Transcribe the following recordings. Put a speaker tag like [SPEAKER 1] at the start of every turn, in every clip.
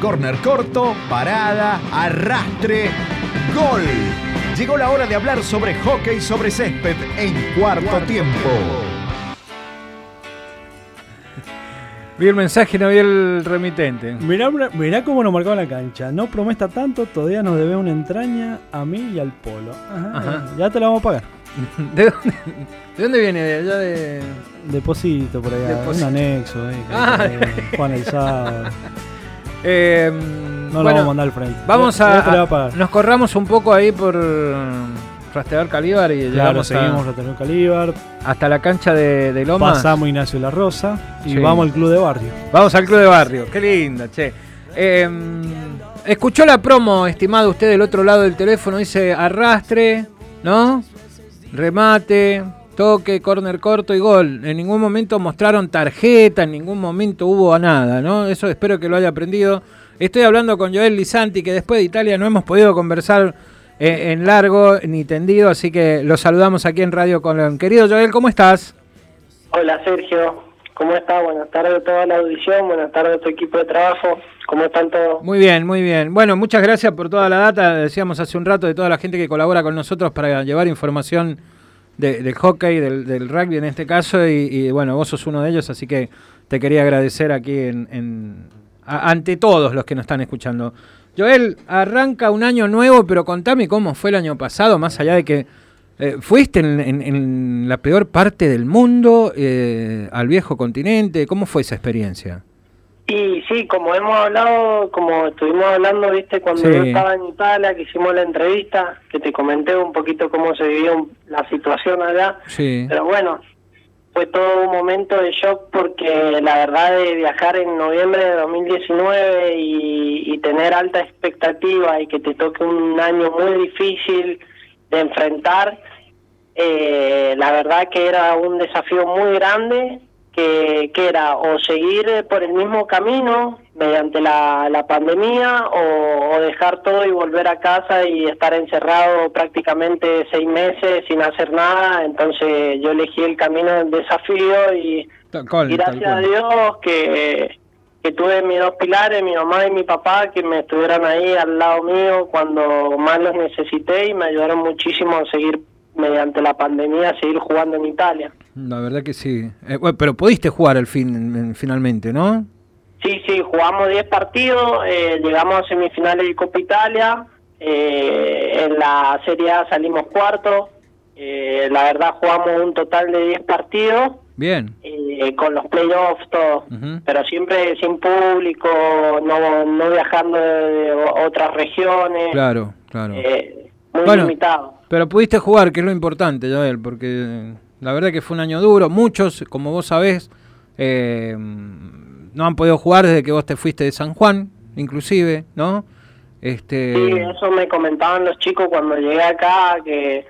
[SPEAKER 1] Corner corto, parada, arrastre, gol. Llegó la hora de hablar sobre hockey sobre césped en cuarto tiempo.
[SPEAKER 2] Vi el mensaje y no vi el remitente.
[SPEAKER 3] Mirá, mirá cómo nos marcaba la cancha. No promesta tanto, todavía nos debe una entraña a mí y al polo. Ajá,
[SPEAKER 2] Ajá.
[SPEAKER 3] Ya te la vamos a pagar.
[SPEAKER 2] ¿De dónde, ¿De dónde viene? ¿De allá de.?
[SPEAKER 3] Deposito por allá,
[SPEAKER 2] Deposito.
[SPEAKER 3] un anexo.
[SPEAKER 2] Ah.
[SPEAKER 3] eh, Juan.
[SPEAKER 2] Eh,
[SPEAKER 3] No lo vamos a mandar al frente.
[SPEAKER 2] Vamos a. Nos corramos un poco ahí por Rastreador Calíbar y
[SPEAKER 3] Claro,
[SPEAKER 2] llegamos
[SPEAKER 3] seguimos Calíbar,
[SPEAKER 2] hasta la cancha de, de Loma.
[SPEAKER 3] pasamos Ignacio La Rosa y
[SPEAKER 2] Sí.
[SPEAKER 3] vamos al club de barrio.
[SPEAKER 2] Vamos al club de barrio. Qué linda, che. Eh, escuchó la promo, estimado usted del otro lado del teléfono. Dice arrastre, ¿no? Remate, toque, córner corto y gol. En ningún momento mostraron tarjeta, en ningún momento hubo nada, ¿no? Eso espero que lo haya aprendido. Estoy hablando con Joel Lisanti, que después de Italia no hemos podido conversar eh, en largo ni tendido, así que lo saludamos aquí en Radio Colón. Querido Joel, ¿cómo estás?
[SPEAKER 4] Hola Sergio, ¿cómo estás? Buenas tardes a toda la audición, buenas tardes a tu equipo de trabajo, ¿cómo están todos?
[SPEAKER 2] Muy bien, muy bien. Bueno, muchas gracias por toda la data. Decíamos hace un rato de toda la gente que colabora con nosotros para llevar información de- del hockey, del, del rugby en este caso. Y, bueno, vos sos uno de ellos, así que te quería agradecer aquí en, en- ante todos los que nos están escuchando. Joel, arranca un año nuevo, pero contame cómo fue el año pasado, más allá de que eh, fuiste en, en- en la peor parte del mundo, eh, al viejo continente. ¿Cómo fue esa experiencia?
[SPEAKER 4] Y sí, como hemos hablado, como estuvimos hablando, viste, cuando
[SPEAKER 2] Sí.
[SPEAKER 4] yo estaba en Italia, que hicimos la entrevista, que te comenté un poquito cómo se vivió la situación allá,
[SPEAKER 2] Sí.
[SPEAKER 4] pero bueno, fue todo un momento de shock porque la verdad de viajar en noviembre de 2019 y, y tener alta expectativa y que te toque un año muy difícil de enfrentar, eh, la verdad que era un desafío muy grande, que, que era o seguir eh, por el mismo camino mediante la, la pandemia o, o dejar todo y volver a casa y estar encerrado prácticamente seis meses sin hacer nada. Entonces yo elegí el camino del desafío y,
[SPEAKER 2] cual,
[SPEAKER 4] y gracias a. Dios que, que tuve mis dos pilares, mi mamá y mi papá, que me estuvieran ahí al lado mío cuando más los necesité y me ayudaron muchísimo a seguir mediante la pandemia, seguir jugando en Italia.
[SPEAKER 2] La verdad que sí. Eh, bueno, pero pudiste jugar al fin, en- finalmente, ¿no?
[SPEAKER 4] Sí, sí, jugamos 10 partidos, eh, llegamos a semifinales de Copa Italia, eh, en la Serie A salimos cuarto, eh, la verdad jugamos un total de 10 partidos,
[SPEAKER 2] Bien.
[SPEAKER 4] eh, con los playoffs, todo, pero siempre sin público, no, no viajando de, otras regiones,
[SPEAKER 2] Claro, claro.
[SPEAKER 4] muy
[SPEAKER 2] Bueno.
[SPEAKER 4] limitado.
[SPEAKER 2] Pero pudiste jugar, que es lo importante, Joel, porque la verdad que fue un año duro. Muchos, como vos sabés, eh, no han podido jugar desde que vos te fuiste de San Juan, inclusive, ¿no? Este,
[SPEAKER 4] Sí, eso me comentaban los chicos cuando llegué acá, que,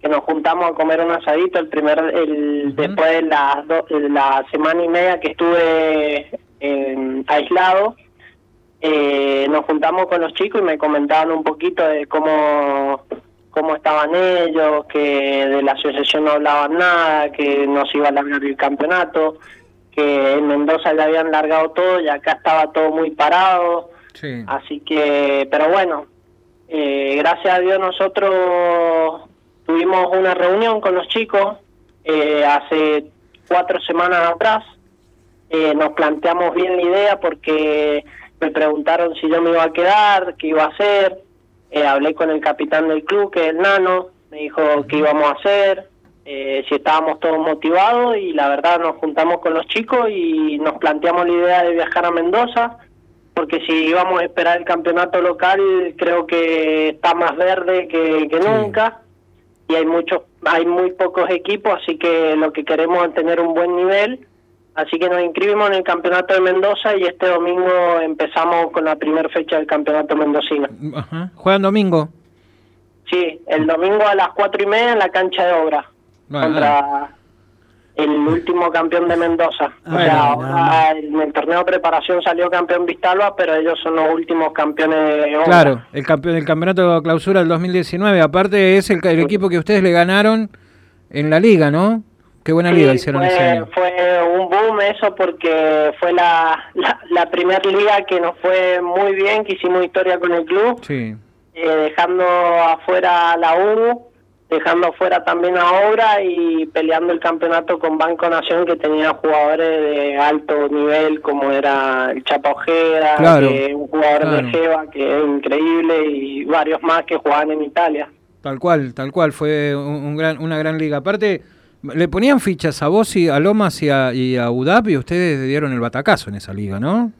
[SPEAKER 4] que nos juntamos a comer un asadito el primer, el, después de la, do- de la semana y media que estuve eh, aislado, eh, nos juntamos con los chicos y me comentaban un poquito de cómo cómo estaban ellos, que de la asociación no hablaban nada, que no se iba a largar el campeonato, que en Mendoza ya habían largado todo y acá estaba todo muy parado.
[SPEAKER 2] sí.
[SPEAKER 4] Así que, pero bueno, eh, gracias a Dios nosotros tuvimos una reunión con los chicos eh, hace cuatro semanas atrás. Eh, nos planteamos bien la idea porque me preguntaron si yo me iba a quedar, qué iba a hacer. Eh, hablé con el capitán del club, que es el Nano, me dijo qué íbamos a hacer, eh, si estábamos todos motivados y la verdad nos juntamos con los chicos y nos planteamos la idea de viajar a Mendoza porque si íbamos a esperar el campeonato local creo que está más verde que, que nunca y hay muchos hay muy pocos equipos así que lo que queremos es tener un buen nivel así que nos inscribimos en el campeonato de Mendoza y este domingo empezamos con la primera fecha del campeonato mendocino
[SPEAKER 2] Ajá. ¿Juegan domingo?
[SPEAKER 4] sí el domingo a las cuatro y media en la cancha de obra
[SPEAKER 2] Bueno,
[SPEAKER 4] contra el último campeón de Mendoza. o sea, ahora en el torneo de preparación salió campeón Vistalba, pero ellos son los últimos campeones de obra.
[SPEAKER 2] Claro, el campeón del campeonato de clausura del 2019. Aparte es el, el equipo que ustedes le ganaron en la liga, ¿no? Qué buena liga
[SPEAKER 4] Sí,
[SPEAKER 2] hicieron
[SPEAKER 4] fue,
[SPEAKER 2] ese año.
[SPEAKER 4] fue un eso porque fue la, la, primera liga que nos fue muy bien, que hicimos historia con el club,
[SPEAKER 2] Sí.
[SPEAKER 4] eh, dejando afuera la U, dejando afuera también a Obra y peleando el campeonato con Banco Nación que tenía jugadores de alto nivel como era el Chapa Ojeda,
[SPEAKER 2] Claro,
[SPEAKER 4] que es un jugador
[SPEAKER 2] claro.
[SPEAKER 4] de Jeva que es increíble y varios más que jugaban en Italia.
[SPEAKER 2] Tal cual, tal cual, fue un, un gran, una gran liga. Aparte, le ponían fichas a vos y a Lomas y a, y a UDAP y ustedes dieron el batacazo en esa liga, ¿no?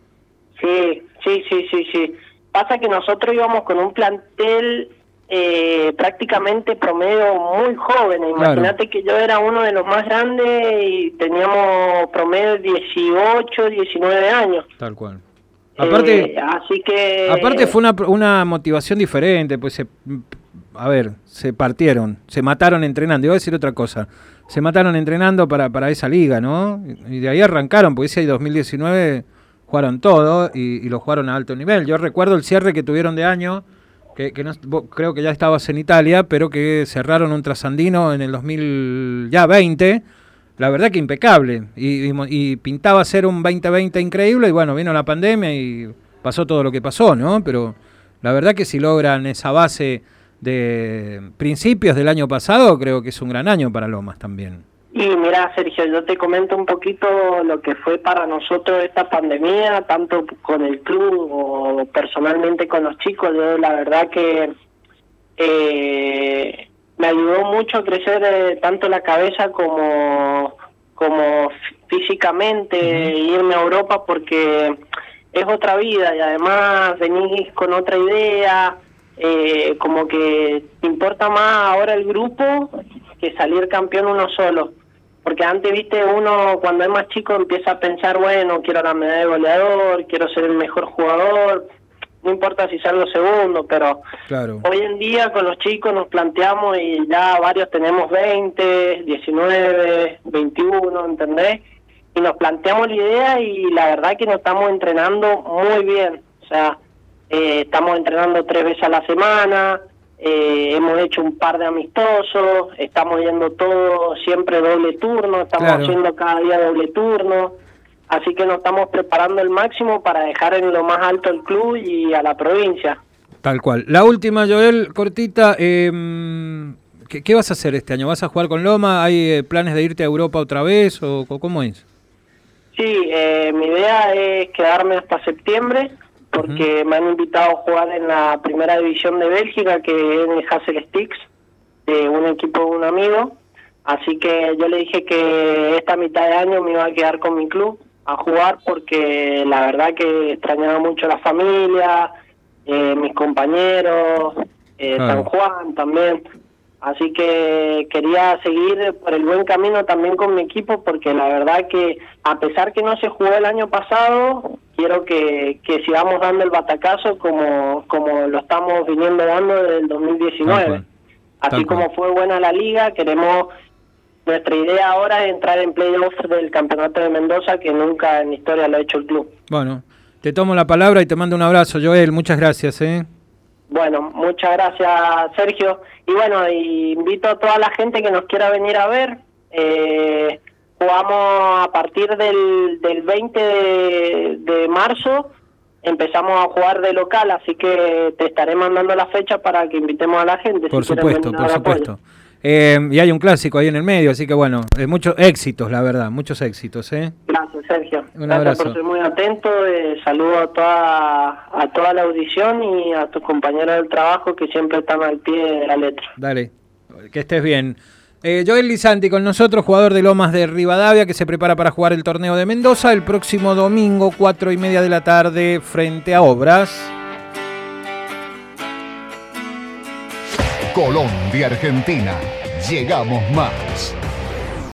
[SPEAKER 4] Sí, sí, sí, sí, sí. Pasa que nosotros íbamos con un plantel eh, prácticamente promedio muy joven. Imagínate que yo era uno de los más grandes y teníamos promedio 18, 19 años.
[SPEAKER 2] Tal cual. Aparte,
[SPEAKER 4] Eh, así que...
[SPEAKER 2] aparte fue una, una motivación diferente, pues se, a ver, se partieron, se mataron entrenando. Iba a decir otra cosa, se mataron entrenando para, para esa liga, ¿no? Y de ahí arrancaron, porque ese 2019 jugaron todo y, lo jugaron a alto nivel. Yo recuerdo el cierre que tuvieron de año, que, creo que ya estabas en Italia, pero que cerraron un trasandino en el 2020. La verdad que impecable. Y, y pintaba ser un 2020 increíble. Y bueno, vino la pandemia y pasó todo lo que pasó, ¿no? Pero la verdad que si logran esa base de principios del año pasado, creo que es un gran año para Lomas también.
[SPEAKER 4] Y mira, Sergio, yo te comento un poquito lo que fue para nosotros esta pandemia, tanto con el club o personalmente con los chicos. Yo la verdad que eh, me ayudó mucho a crecer eh, tanto la cabeza como, como fí- físicamente, irme a Europa porque es otra vida y además venís con otra idea, eh, como que importa más ahora el grupo que salir campeón uno solo. Porque antes, viste, uno cuando es más chico empieza a pensar, bueno, quiero la medalla de goleador, quiero ser el mejor jugador, no importa si salgo segundo, pero
[SPEAKER 2] Claro.
[SPEAKER 4] hoy en día con los chicos nos planteamos y ya varios tenemos 20, 19, 21, ¿entendés? Y nos planteamos la idea y la verdad que nos estamos entrenando muy bien. O sea, eh, estamos entrenando tres veces a la semana, eh, hemos hecho un par de amistosos, estamos yendo todo siempre doble turno, estamos
[SPEAKER 2] Claro.
[SPEAKER 4] haciendo cada día doble turno. Así que nos estamos preparando el máximo para dejar en lo más alto el club y a la provincia.
[SPEAKER 2] Tal cual. La última, Joel, cortita. eh, ¿qué, qué vas a hacer este año? ¿Vas a jugar con Loma? ¿Hay eh, planes de irte a Europa otra vez? ¿O cómo es?
[SPEAKER 4] Sí, eh, mi idea es quedarme hasta septiembre porque me han invitado a jugar en la primera división de Bélgica, que es el Hassel Sticks, de un equipo de un amigo. Así que yo le dije que esta mitad de año me iba a quedar con mi club a jugar porque la verdad que extrañaba mucho la familia, eh, mis compañeros, eh. San Juan también. Así que quería seguir por el buen camino también con mi equipo porque la verdad que a pesar que no se jugó el año pasado, quiero que, que sigamos dando el batacazo como, como lo estamos viniendo dando desde el
[SPEAKER 2] Tal
[SPEAKER 4] 2019.
[SPEAKER 2] cual.
[SPEAKER 4] Así
[SPEAKER 2] Tal
[SPEAKER 4] como fue buena la liga, queremos... Nuestra idea ahora es entrar en playoff del campeonato de Mendoza que nunca en historia lo ha hecho el club.
[SPEAKER 2] Bueno, te tomo la palabra y te mando un abrazo, Joel. Muchas gracias, ¿eh?
[SPEAKER 4] Bueno, muchas gracias Sergio. Y bueno, y invito a toda la gente que nos quiera venir a ver. Eh, jugamos a partir del, del 20 de, de marzo, empezamos a jugar de local, así que te estaré mandando la fecha para que invitemos a la gente.
[SPEAKER 2] Por
[SPEAKER 4] si
[SPEAKER 2] supuesto, por supuesto. Eh, y hay un clásico ahí en el medio, así que bueno, eh, muchos éxitos, la verdad, muchos éxitos, ¿eh?
[SPEAKER 4] Gracias, Sergio.
[SPEAKER 2] Un
[SPEAKER 4] Gracias
[SPEAKER 2] abrazo.
[SPEAKER 4] por ser muy atento. Eh, saludo a toda, a toda la audición y a tus compañeros del trabajo que siempre están al pie de la letra.
[SPEAKER 2] Dale, que estés bien. Eh, Joel Lizanti con nosotros, jugador de Lomas de Rivadavia, que se prepara para jugar el torneo de Mendoza el próximo domingo, cuatro y media de la tarde, frente a Obras.
[SPEAKER 1] Colombia, Argentina. Llegamos más.